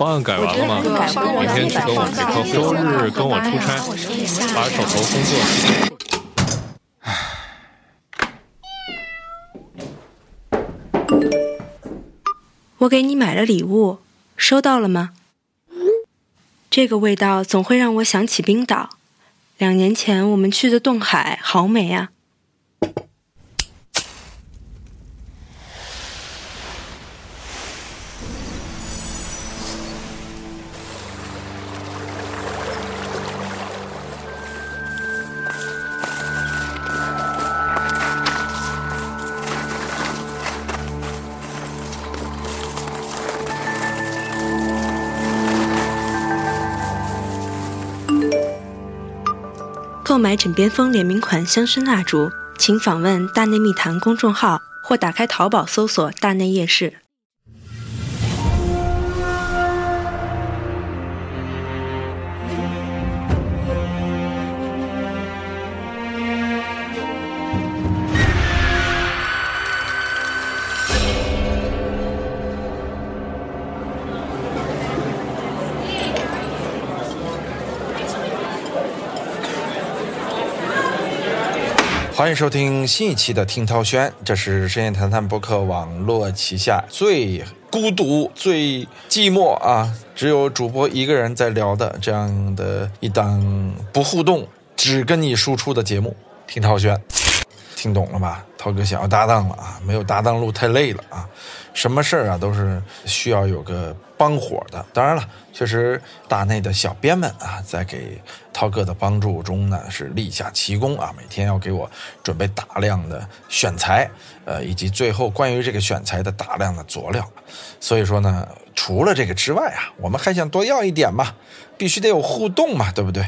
方案改完了吗？明天去跟我陪客户，周日跟我出差，把手头工作。我给你买了礼物，收到了吗？这个味道总会让我想起冰岛。两年前我们去的冻海，好美啊！购买枕边风联名款香薰蜡烛，请访问“大内密谈”公众号或打开淘宝搜索“大内夜市”。欢迎收听新一期的听涛轩，这是深夜谈谈博客网络旗下最孤独、最寂寞啊，只有主播一个人在聊的这样的一档不互动、只跟你输出的节目——听涛轩。听懂了吧？涛哥想要搭档了啊！没有搭档路太累了啊！什么事儿啊都是需要有个帮伙的。当然了，确实大内的小编们啊，在给涛哥的帮助中呢是立下奇功啊，每天要给我准备大量的选材，呃，以及最后关于这个选材的大量的佐料。所以说呢，除了这个之外啊，我们还想多要一点嘛，必须得有互动嘛，对不对？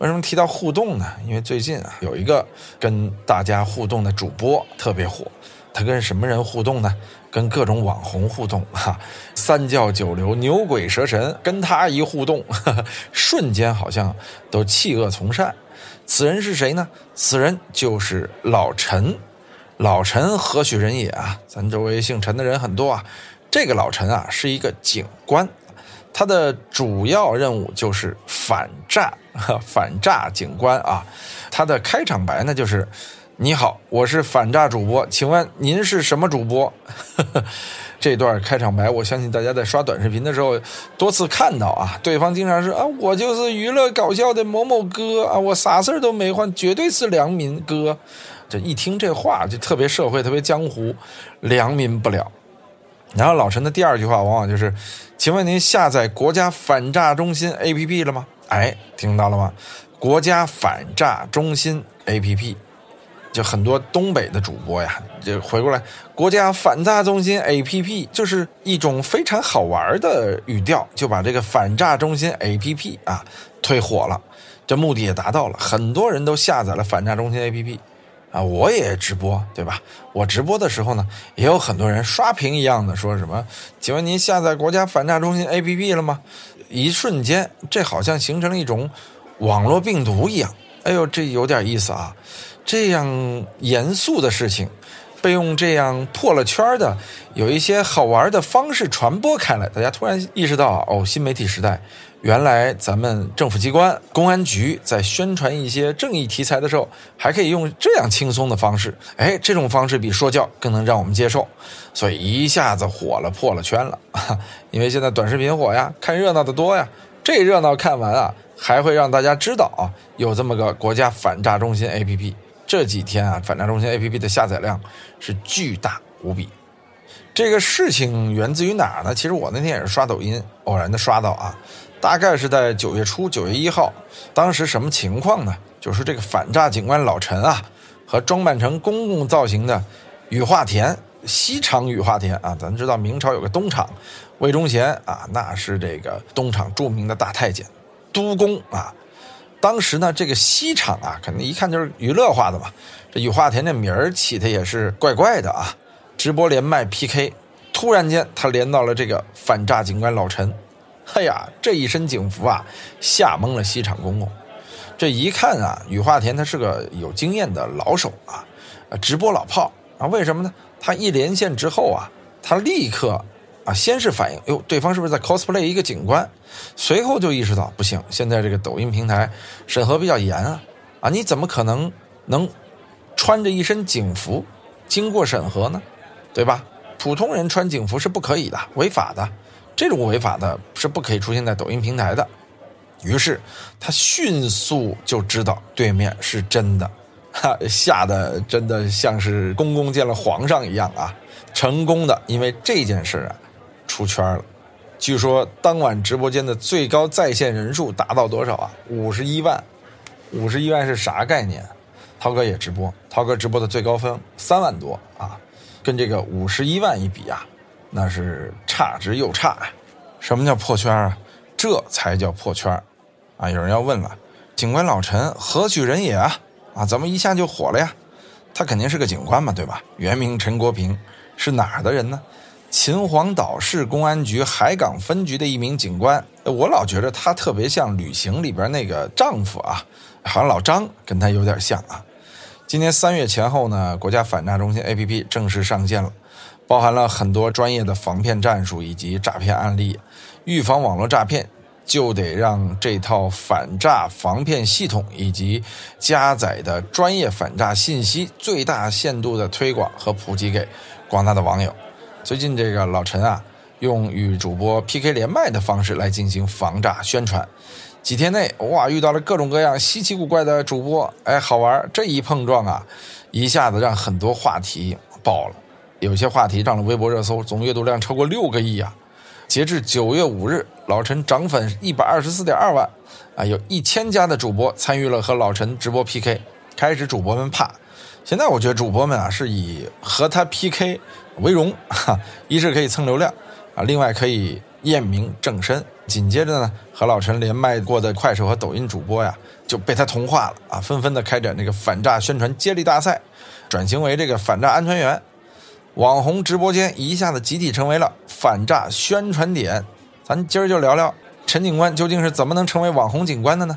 为什么提到互动呢？因为最近啊，有一个跟大家互动的主播特别火，他跟什么人互动呢？跟各种网红互动哈，三教九流、牛鬼蛇神跟他一互动，瞬间好像都弃恶从善。此人是谁呢？此人就是老陈。老陈何许人也啊？咱周围姓陈的人很多啊。这个老陈啊，是一个警官。他的主要任务就是反诈，反诈警官啊。他的开场白呢，就是：“你好，我是反诈主播，请问您是什么主播？” 这段开场白，我相信大家在刷短视频的时候多次看到啊。对方经常是啊，我就是娱乐搞笑的某某哥啊，我啥事儿都没换，绝对是良民哥。这一听这话就特别社会，特别江湖，良民不了。然后老陈的第二句话往往就是。请问您下载国家反诈中心 APP 了吗？哎，听到了吗？国家反诈中心 APP，就很多东北的主播呀，就回过来，国家反诈中心 APP 就是一种非常好玩的语调，就把这个反诈中心 APP 啊推火了，这目的也达到了，很多人都下载了反诈中心 APP。啊，我也直播，对吧？我直播的时候呢，也有很多人刷屏一样的说什么？请问您下载国家反诈中心 APP 了吗？一瞬间，这好像形成了一种网络病毒一样。哎呦，这有点意思啊！这样严肃的事情，被用这样破了圈的、有一些好玩的方式传播开来，大家突然意识到，哦，新媒体时代。原来咱们政府机关、公安局在宣传一些正义题材的时候，还可以用这样轻松的方式。哎，这种方式比说教更能让我们接受，所以一下子火了，破了圈了。因为现在短视频火呀，看热闹的多呀。这热闹看完啊，还会让大家知道啊，有这么个国家反诈中心 APP。这几天啊，反诈中心 APP 的下载量是巨大无比。这个事情源自于哪儿呢？其实我那天也是刷抖音，偶然的刷到啊。大概是在九月初，九月一号，当时什么情况呢？就是这个反诈警官老陈啊，和装扮成公共造型的雨化田西厂雨化田啊，咱知道明朝有个东厂魏忠贤啊，那是这个东厂著名的大太监督工啊。当时呢，这个西厂啊，肯定一看就是娱乐化的嘛。这雨化田这名儿起的也是怪怪的啊。直播连麦 PK，突然间他连到了这个反诈警官老陈。哎呀，这一身警服啊，吓懵了西厂公公。这一看啊，雨化田他是个有经验的老手啊，直播老炮啊。为什么呢？他一连线之后啊，他立刻啊，先是反应，哟，对方是不是在 cosplay 一个警官？随后就意识到不行，现在这个抖音平台审核比较严啊，啊，你怎么可能能穿着一身警服经过审核呢？对吧？普通人穿警服是不可以的，违法的，这种违法的是不可以出现在抖音平台的。于是他迅速就知道对面是真的，哈，吓得真的像是公公见了皇上一样啊！成功的，因为这件事啊，出圈了。据说当晚直播间的最高在线人数达到多少啊？五十一万，五十一万是啥概念？涛哥也直播，涛哥直播的最高分三万多啊，跟这个五十一万一比啊，那是差之又差。什么叫破圈啊？这才叫破圈啊！有人要问了，警官老陈何许人也啊？啊，怎么一下就火了呀？他肯定是个警官嘛，对吧？原名陈国平，是哪儿的人呢？秦皇岛市公安局海港分局的一名警官。我老觉得他特别像《旅行》里边那个丈夫啊，好像老张跟他有点像啊。今年三月前后呢，国家反诈中心 APP 正式上线了，包含了很多专业的防骗战术以及诈骗案例，预防网络诈骗。就得让这套反诈防骗系统以及加载的专业反诈信息最大限度的推广和普及给广大的网友。最近这个老陈啊，用与主播 PK 连麦的方式来进行防诈宣传。几天内，哇，遇到了各种各样稀奇古怪的主播，哎，好玩。这一碰撞啊，一下子让很多话题爆了，有些话题上了微博热搜，总阅读量超过六个亿啊。截至九月五日，老陈涨粉一百二十四点二万，啊，有一千家的主播参与了和老陈直播 PK。开始主播们怕，现在我觉得主播们啊是以和他 PK 为荣，哈，一是可以蹭流量，啊，另外可以验明正身。紧接着呢，和老陈连麦过的快手和抖音主播呀就被他同化了，啊，纷纷的开展这个反诈宣传接力大赛，转型为这个反诈安全员。网红直播间一下子集体成为了反诈宣传点，咱今儿就聊聊陈警官究竟是怎么能成为网红警官的呢？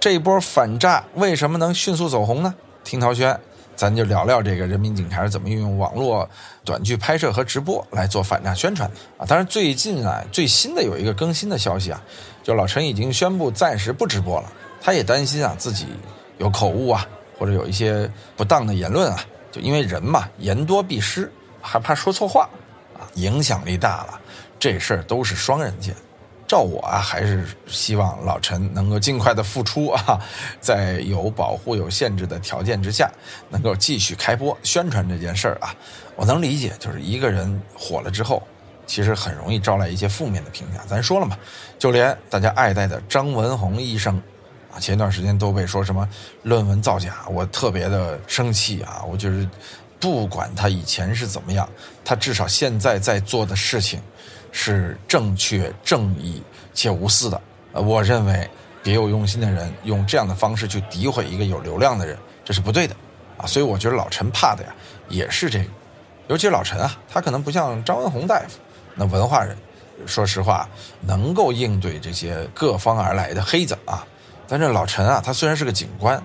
这波反诈为什么能迅速走红呢？听陶轩，咱就聊聊这个人民警察是怎么运用网络短剧拍摄和直播来做反诈宣传啊！当然，最近啊，最新的有一个更新的消息啊，就老陈已经宣布暂时不直播了，他也担心啊自己有口误啊，或者有一些不当的言论啊，就因为人嘛，言多必失。还怕说错话，啊，影响力大了，这事儿都是双刃剑。照我啊，还是希望老陈能够尽快的复出啊，在有保护、有限制的条件之下，能够继续开播宣传这件事儿啊。我能理解，就是一个人火了之后，其实很容易招来一些负面的评价。咱说了嘛，就连大家爱戴的张文宏医生，啊前段时间都被说什么论文造假，我特别的生气啊，我就是。不管他以前是怎么样，他至少现在在做的事情是正确、正义且无私的。呃，我认为别有用心的人用这样的方式去诋毁一个有流量的人，这是不对的啊。所以我觉得老陈怕的呀，也是这个。尤其是老陈啊，他可能不像张文宏大夫那文化人，说实话能够应对这些各方而来的黑子啊。但这老陈啊，他虽然是个警官，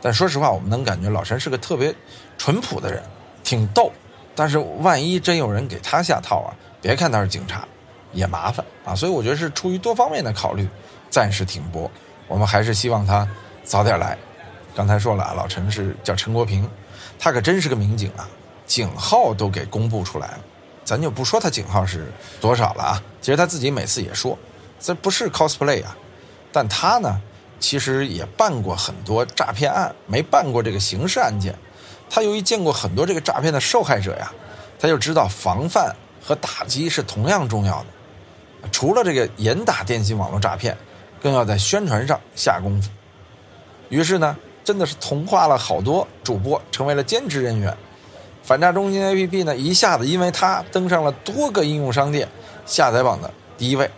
但说实话，我们能感觉老陈是个特别淳朴的人。挺逗，但是万一真有人给他下套啊，别看他是警察，也麻烦啊。所以我觉得是出于多方面的考虑，暂时停播。我们还是希望他早点来。刚才说了啊，老陈是叫陈国平，他可真是个民警啊，警号都给公布出来了。咱就不说他警号是多少了啊，其实他自己每次也说，这不是 cosplay 啊。但他呢，其实也办过很多诈骗案，没办过这个刑事案件。他由于见过很多这个诈骗的受害者呀，他就知道防范和打击是同样重要的。除了这个严打电信网络诈骗，更要在宣传上下功夫。于是呢，真的是同化了好多主播，成为了兼职人员。反诈中心 APP 呢，一下子因为他登上了多个应用商店下载榜的第一位。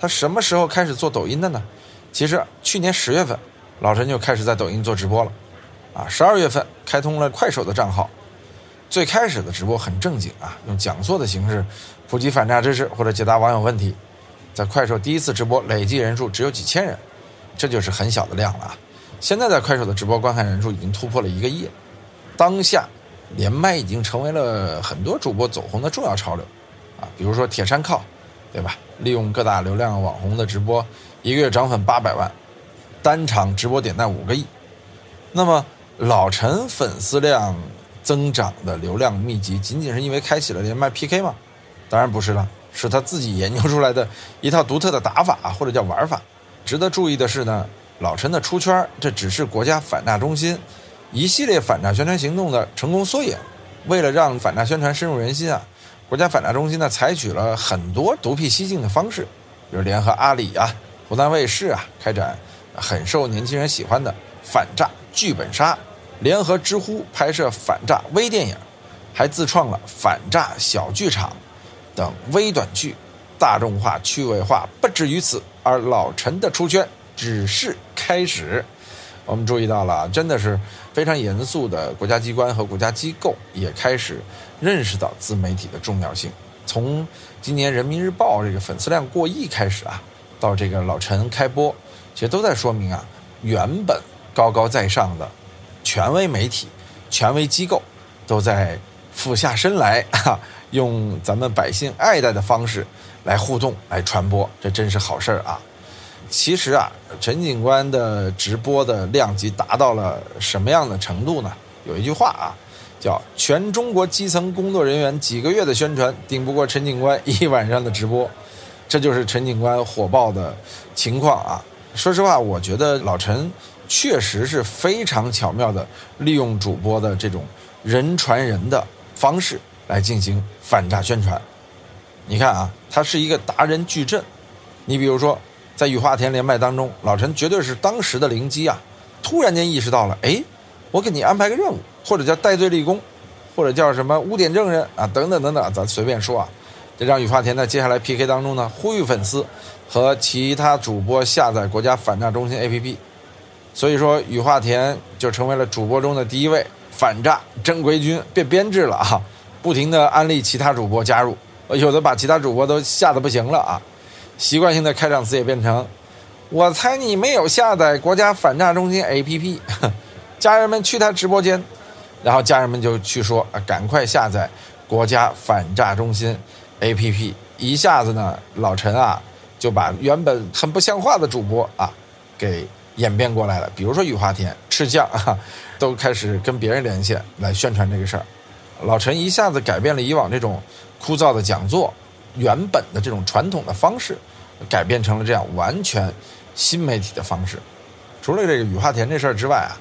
他什么时候开始做抖音的呢？其实去年十月份，老陈就开始在抖音做直播了。啊，十二月份开通了快手的账号，最开始的直播很正经啊，用讲座的形式普及反诈知识或者解答网友问题。在快手第一次直播累计人数只有几千人，这就是很小的量了啊。现在在快手的直播观看人数已经突破了一个亿，当下连麦已经成为了很多主播走红的重要潮流。啊，比如说铁山靠，对吧？利用各大流量网红的直播，一个月涨粉八百万，单场直播点赞五个亿。那么老陈粉丝量增长的流量秘籍，仅仅是因为开启了连麦 PK 吗？当然不是了，是他自己研究出来的一套独特的打法或者叫玩法。值得注意的是呢，老陈的出圈，这只是国家反诈中心一系列反诈宣传行动的成功缩影。为了让反诈宣传深入人心啊。国家反诈中心呢，采取了很多独辟蹊径的方式，比如联合阿里啊、湖南卫视啊，开展很受年轻人喜欢的反诈剧本杀，联合知乎拍摄反诈微电影，还自创了反诈小剧场等微短剧，大众化、趣味化。不止于此，而老陈的出圈只是开始。我们注意到了，真的是非常严肃的国家机关和国家机构也开始认识到自媒体的重要性。从今年人民日报这个粉丝量过亿开始啊，到这个老陈开播，其实都在说明啊，原本高高在上的权威媒体、权威机构都在俯下身来啊，用咱们百姓爱戴的方式来互动、来传播，这真是好事儿啊。其实啊，陈警官的直播的量级达到了什么样的程度呢？有一句话啊，叫“全中国基层工作人员几个月的宣传顶不过陈警官一晚上的直播”，这就是陈警官火爆的情况啊。说实话，我觉得老陈确实是非常巧妙的利用主播的这种人传人的方式来进行反诈宣传。你看啊，他是一个达人矩阵，你比如说。在雨化田连麦当中，老陈绝对是当时的灵机啊！突然间意识到了，哎，我给你安排个任务，或者叫戴罪立功，或者叫什么污点证人啊，等等等等，咱随便说啊。这让雨化田在接下来 PK 当中呢，呼吁粉丝和其他主播下载国家反诈中心 APP。所以说，雨化田就成为了主播中的第一位反诈正规军，变编制了啊！不停的安利其他主播加入，有的把其他主播都吓得不行了啊！习惯性的开场词也变成：“我猜你没有下载国家反诈中心 APP，家人们去他直播间，然后家人们就去说啊，赶快下载国家反诈中心 APP。一下子呢，老陈啊就把原本很不像话的主播啊给演变过来了。比如说雨花田、赤酱啊，都开始跟别人连线来宣传这个事儿。老陈一下子改变了以往这种枯燥的讲座。”原本的这种传统的方式，改变成了这样完全新媒体的方式。除了这个雨花田这事儿之外啊，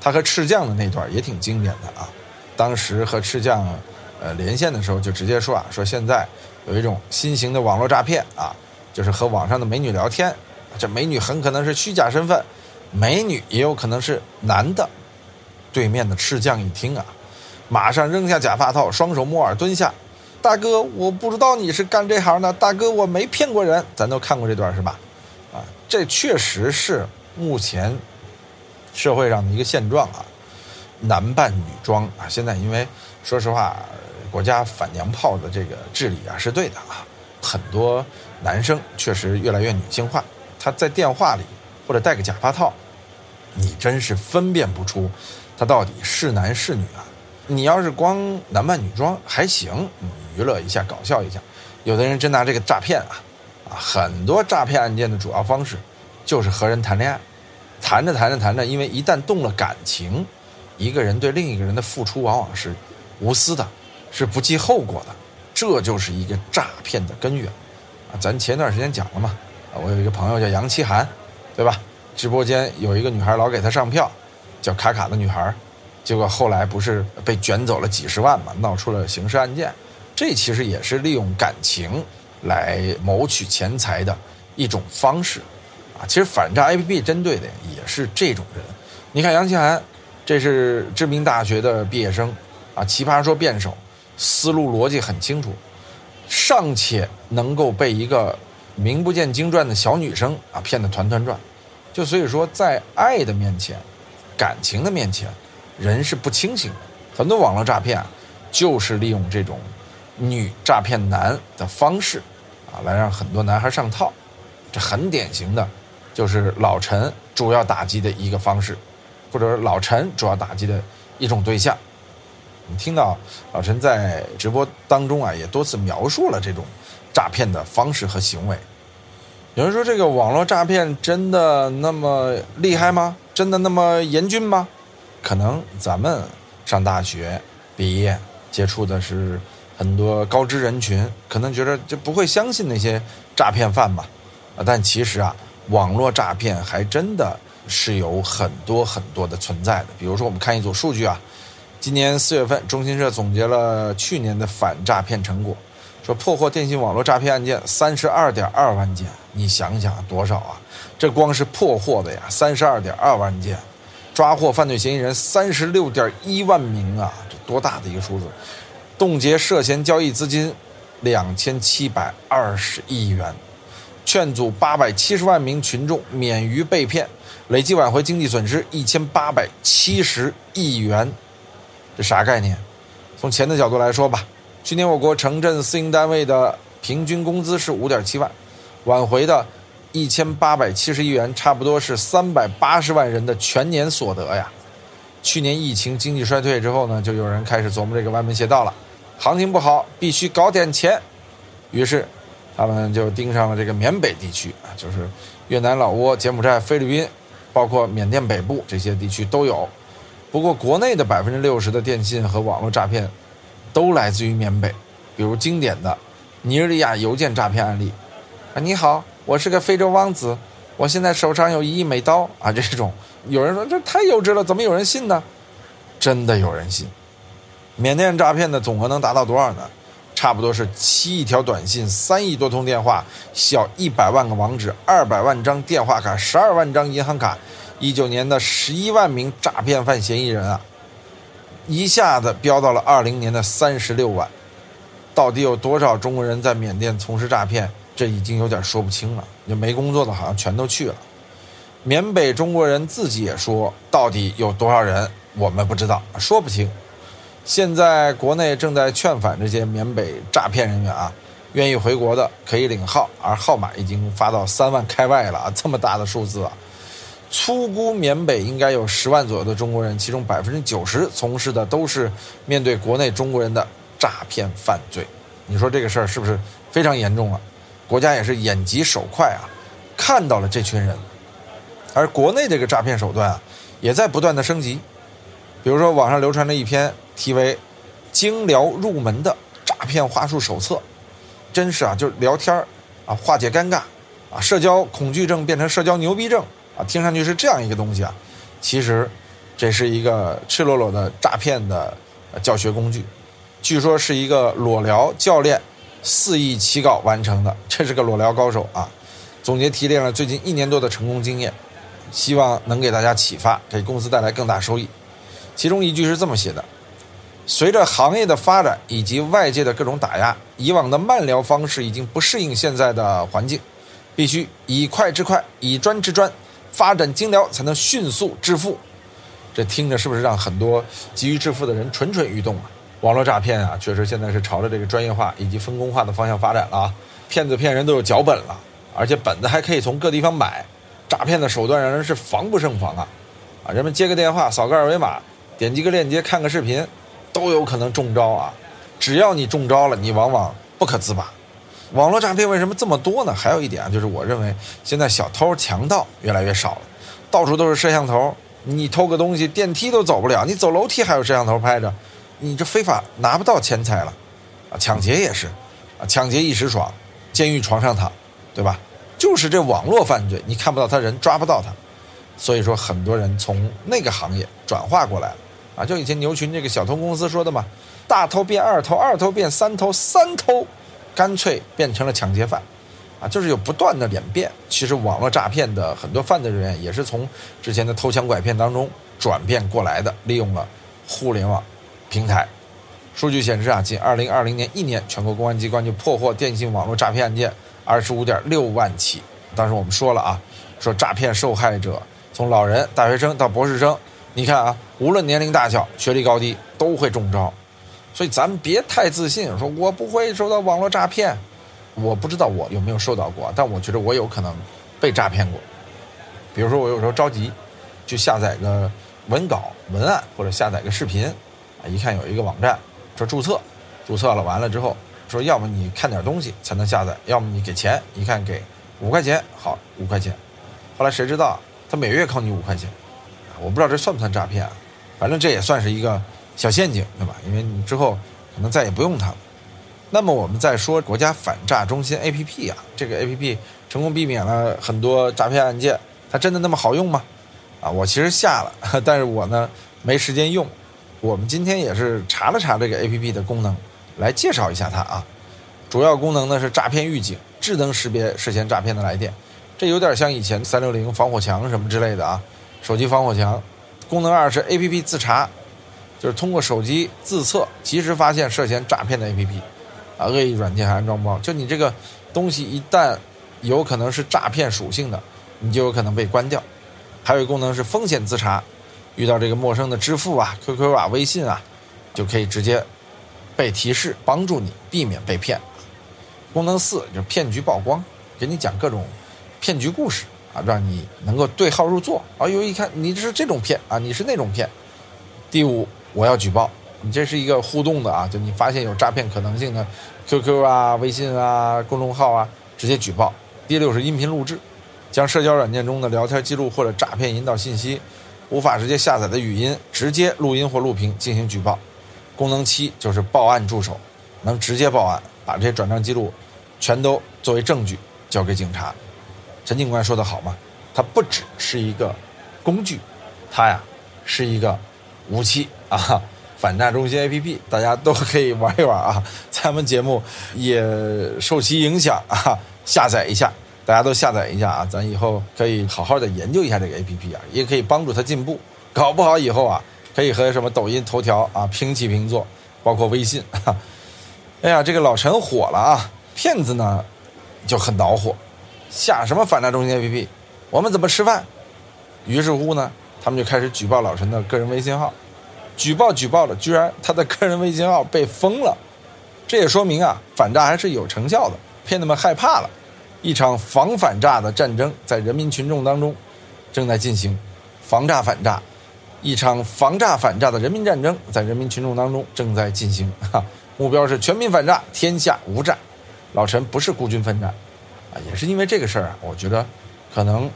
他和赤将的那段也挺经典的啊。当时和赤将呃连线的时候，就直接说啊，说现在有一种新型的网络诈骗啊，就是和网上的美女聊天，这美女很可能是虚假身份，美女也有可能是男的。对面的赤将一听啊，马上扔下假发套，双手摸耳蹲下。大哥，我不知道你是干这行的。大哥，我没骗过人，咱都看过这段是吧？啊，这确实是目前社会上的一个现状啊，男扮女装啊。现在因为说实话，国家反娘炮的这个治理啊是对的啊，很多男生确实越来越女性化。他在电话里或者戴个假发套，你真是分辨不出他到底是男是女啊。你要是光男扮女装还行。娱乐一下，搞笑一下，有的人真拿这个诈骗啊，啊，很多诈骗案件的主要方式就是和人谈恋爱，谈着谈着谈着，因为一旦动了感情，一个人对另一个人的付出往往是无私的，是不计后果的，这就是一个诈骗的根源啊。咱前段时间讲了嘛，啊，我有一个朋友叫杨奇涵，对吧？直播间有一个女孩老给他上票，叫卡卡的女孩，结果后来不是被卷走了几十万嘛，闹出了刑事案件。这其实也是利用感情来谋取钱财的一种方式，啊，其实反诈 APP 针对的也是这种人。你看杨奇涵，这是知名大学的毕业生，啊，奇葩说辩手，思路逻辑很清楚，尚且能够被一个名不见经传的小女生啊骗得团团转，就所以说在爱的面前，感情的面前，人是不清醒的。很多网络诈骗啊，就是利用这种。女诈骗男的方式，啊，来让很多男孩上套，这很典型的，就是老陈主要打击的一个方式，或者说老陈主要打击的一种对象。你听到老陈在直播当中啊，也多次描述了这种诈骗的方式和行为。有人说，这个网络诈骗真的那么厉害吗？真的那么严峻吗？可能咱们上大学毕业，接触的是很多高知人群，可能觉得就不会相信那些诈骗犯吧。啊，但其实啊，网络诈骗还真的是有很多很多的存在的。比如说，我们看一组数据啊。今年四月份，中新社总结了去年的反诈骗成果，说破获电信网络诈骗案件三十二点二万件。你想想多少啊？这光是破获的呀，三十二点二万件，抓获犯罪嫌疑人三十六点一万名啊，这多大的一个数字？冻结涉嫌交易资金两千七百二十亿元，劝阻八百七十万名群众免于被骗，累计挽回经济损失一千八百七十亿元。这啥概念？从钱的角度来说吧，去年我国城镇私营单位的平均工资是五点七万，挽回的一千八百七十亿元，差不多是三百八十万人的全年所得呀。去年疫情经济衰退之后呢，就有人开始琢磨这个歪门邪道了，行情不好，必须搞点钱。于是，他们就盯上了这个缅北地区啊，就是越南、老挝、柬埔寨、菲律宾，包括缅甸北部这些地区都有。不过，国内的百分之六十的电信和网络诈骗，都来自于缅北。比如经典的尼日利亚邮件诈骗案例，啊，你好，我是个非洲王子，我现在手上有一亿美刀啊，这种有人说这太幼稚了，怎么有人信呢？真的有人信。缅甸诈骗的总额能达到多少呢？差不多是七亿条短信，三亿多通电话，小一百万个网址，二百万张电话卡，十二万张银行卡。一九年的十一万名诈骗犯嫌疑人啊，一下子飙到了二零年的三十六万。到底有多少中国人在缅甸从事诈骗？这已经有点说不清了。就没工作的，好像全都去了。缅北中国人自己也说，到底有多少人，我们不知道，说不清。现在国内正在劝返这些缅北诈骗人员啊，愿意回国的可以领号，而号码已经发到三万开外了啊，这么大的数字啊！粗估缅北应该有十万左右的中国人，其中百分之九十从事的都是面对国内中国人的诈骗犯罪。你说这个事儿是不是非常严重了？国家也是眼疾手快啊，看到了这群人，而国内这个诈骗手段啊，也在不断的升级。比如说网上流传着一篇题为《精聊入门的诈骗话术手册》，真是啊，就是聊天啊，化解尴尬啊，社交恐惧症变成社交牛逼症。啊，听上去是这样一个东西啊，其实这是一个赤裸裸的诈骗的教学工具，据说是一个裸聊教练肆意起稿完成的，这是个裸聊高手啊。总结提炼了最近一年多的成功经验，希望能给大家启发，给公司带来更大收益。其中一句是这么写的：随着行业的发展以及外界的各种打压，以往的慢聊方式已经不适应现在的环境，必须以快制快，以专制专。发展精疗才能迅速致富，这听着是不是让很多急于致富的人蠢蠢欲动啊？网络诈骗啊，确实现在是朝着这个专业化以及分工化的方向发展了啊！骗子骗人都有脚本了，而且本子还可以从各地方买，诈骗的手段让人是防不胜防啊！啊，人们接个电话，扫个二维码，点击个链接，看个视频，都有可能中招啊！只要你中招了，你往往不可自拔。网络诈骗为什么这么多呢？还有一点啊，就是我认为现在小偷强盗越来越少了，到处都是摄像头，你偷个东西电梯都走不了，你走楼梯还有摄像头拍着，你这非法拿不到钱财了，啊，抢劫也是，啊，抢劫一时爽，监狱床上躺，对吧？就是这网络犯罪，你看不到他人，抓不到他，所以说很多人从那个行业转化过来了，啊，就以前牛群这个小偷公司说的嘛，大偷变二偷，二偷变三偷，三偷。干脆变成了抢劫犯，啊，就是有不断的演变。其实网络诈骗的很多犯罪人员也是从之前的偷抢拐骗当中转变过来的，利用了互联网平台。数据显示啊，仅2020年一年，全国公安机关就破获电信网络诈骗案件25.6万起。当时我们说了啊，说诈骗受害者从老人、大学生到博士生，你看啊，无论年龄大小、学历高低，都会中招。所以咱们别太自信，说我不会受到网络诈骗，我不知道我有没有受到过，但我觉得我有可能被诈骗过。比如说我有时候着急，就下载个文稿、文案或者下载个视频，一看有一个网站说注册，注册了完了之后说要么你看点东西才能下载，要么你给钱，一看给五块钱，好五块钱。后来谁知道他每月扣你五块钱，我不知道这算不算诈骗啊？反正这也算是一个小陷阱，对吧？因为你之后可能再也不用它了。那么我们再说国家反诈中心 APP 啊，这个 APP 成功避免了很多诈骗案件，它真的那么好用吗？啊，我其实下了，但是我呢没时间用。我们今天也是查了查这个 APP 的功能，来介绍一下它啊。主要功能呢是诈骗预警，智能识别涉嫌诈骗的来电，这有点像以前三六零防火墙什么之类的啊，手机防火墙。功能二是 APP 自查，就是通过手机自测，及时发现涉嫌诈骗的 APP。啊，恶意软件还安装包，就你这个东西一旦有可能是诈骗属性的，你就有可能被关掉。还有一个功能是风险自查，遇到这个陌生的支付啊、QQ 啊、微信啊，就可以直接被提示，帮助你避免被骗。功能四就是骗局曝光，给你讲各种骗局故事啊，让你能够对号入座。啊，有一看你是这种骗啊，你是那种骗。第五，我要举报。你这是一个互动的啊，就你发现有诈骗可能性的，QQ 啊、微信啊、公众号啊，直接举报。第六是音频录制，将社交软件中的聊天记录或者诈骗引导信息无法直接下载的语音，直接录音或录屏进行举报。功能七就是报案助手，能直接报案，把这些转账记录全都作为证据交给警察。陈警官说的好嘛，它不只是一个工具，它呀是一个武器啊。反诈中心 APP，大家都可以玩一玩啊！咱们节目也受其影响啊，下载一下，大家都下载一下啊！咱以后可以好好的研究一下这个 APP 啊，也可以帮助它进步。搞不好以后啊，可以和什么抖音、头条啊平起平坐，包括微信。哎呀，这个老陈火了啊！骗子呢就很恼火，下什么反诈中心 APP？我们怎么吃饭？于是乎呢，他们就开始举报老陈的个人微信号。举报举报了，居然他的个人微信号被封了，这也说明啊，反诈还是有成效的，骗子们害怕了。一场防反诈的战争在人民群众当中正在进行，防诈反诈，一场防诈反诈的人民战争在人民群众当中正在进行。哈，目标是全民反诈，天下无诈。老陈不是孤军奋战，啊，也是因为这个事儿啊，我觉得可能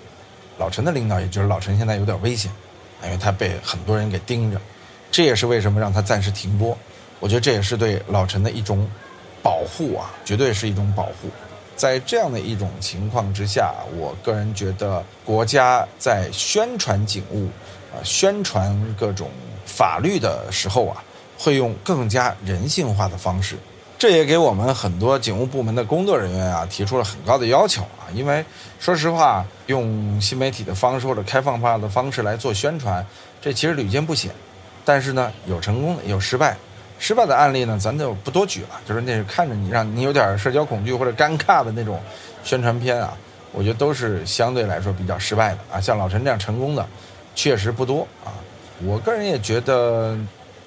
老陈的领导也觉得老陈现在有点危险，因为他被很多人给盯着。这也是为什么让他暂时停播，我觉得这也是对老陈的一种保护啊，绝对是一种保护。在这样的一种情况之下，我个人觉得国家在宣传警务啊、宣传各种法律的时候啊，会用更加人性化的方式。这也给我们很多警务部门的工作人员啊提出了很高的要求啊，因为说实话，用新媒体的方式或者开放化的方式来做宣传，这其实屡见不鲜。但是呢，有成功的，有失败，失败的案例呢，咱就不多举了。就是那是看着你，让你有点社交恐惧或者尴尬的那种宣传片啊，我觉得都是相对来说比较失败的啊。像老陈这样成功的，确实不多啊。我个人也觉得，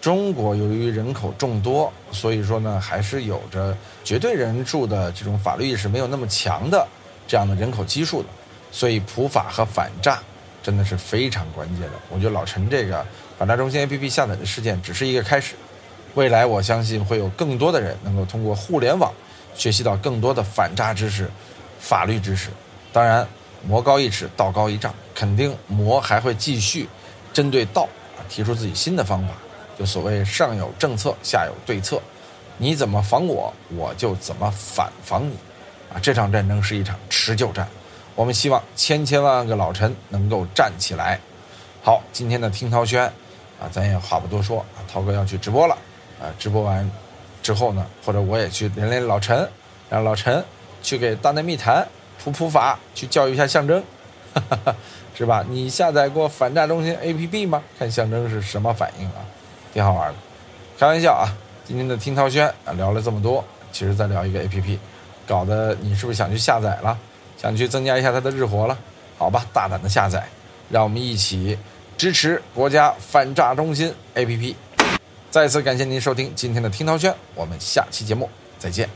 中国由于人口众多，所以说呢，还是有着绝对人数的这种法律意识没有那么强的这样的人口基数的，所以普法和反诈真的是非常关键的。我觉得老陈这个。反诈中心 APP 下载的事件只是一个开始，未来我相信会有更多的人能够通过互联网学习到更多的反诈知识、法律知识。当然，魔高一尺，道高一丈，肯定魔还会继续针对道提出自己新的方法。就所谓上有政策，下有对策，你怎么防我，我就怎么反防你。啊，这场战争是一场持久战，我们希望千千万万个老陈能够站起来。好，今天的听涛轩。啊，咱也话不多说啊，涛哥要去直播了，啊，直播完之后呢，或者我也去连连老陈，让老陈去给大内密谈普普法，去教育一下象征，是吧？你下载过反诈中心 APP 吗？看象征是什么反应啊？挺好玩的。开玩笑啊，今天的听涛轩啊聊了这么多，其实在聊一个 APP，搞得你是不是想去下载了？想去增加一下它的日活了？好吧，大胆的下载，让我们一起。支持国家反诈中心 APP，再次感谢您收听今天的听涛轩，我们下期节目再见。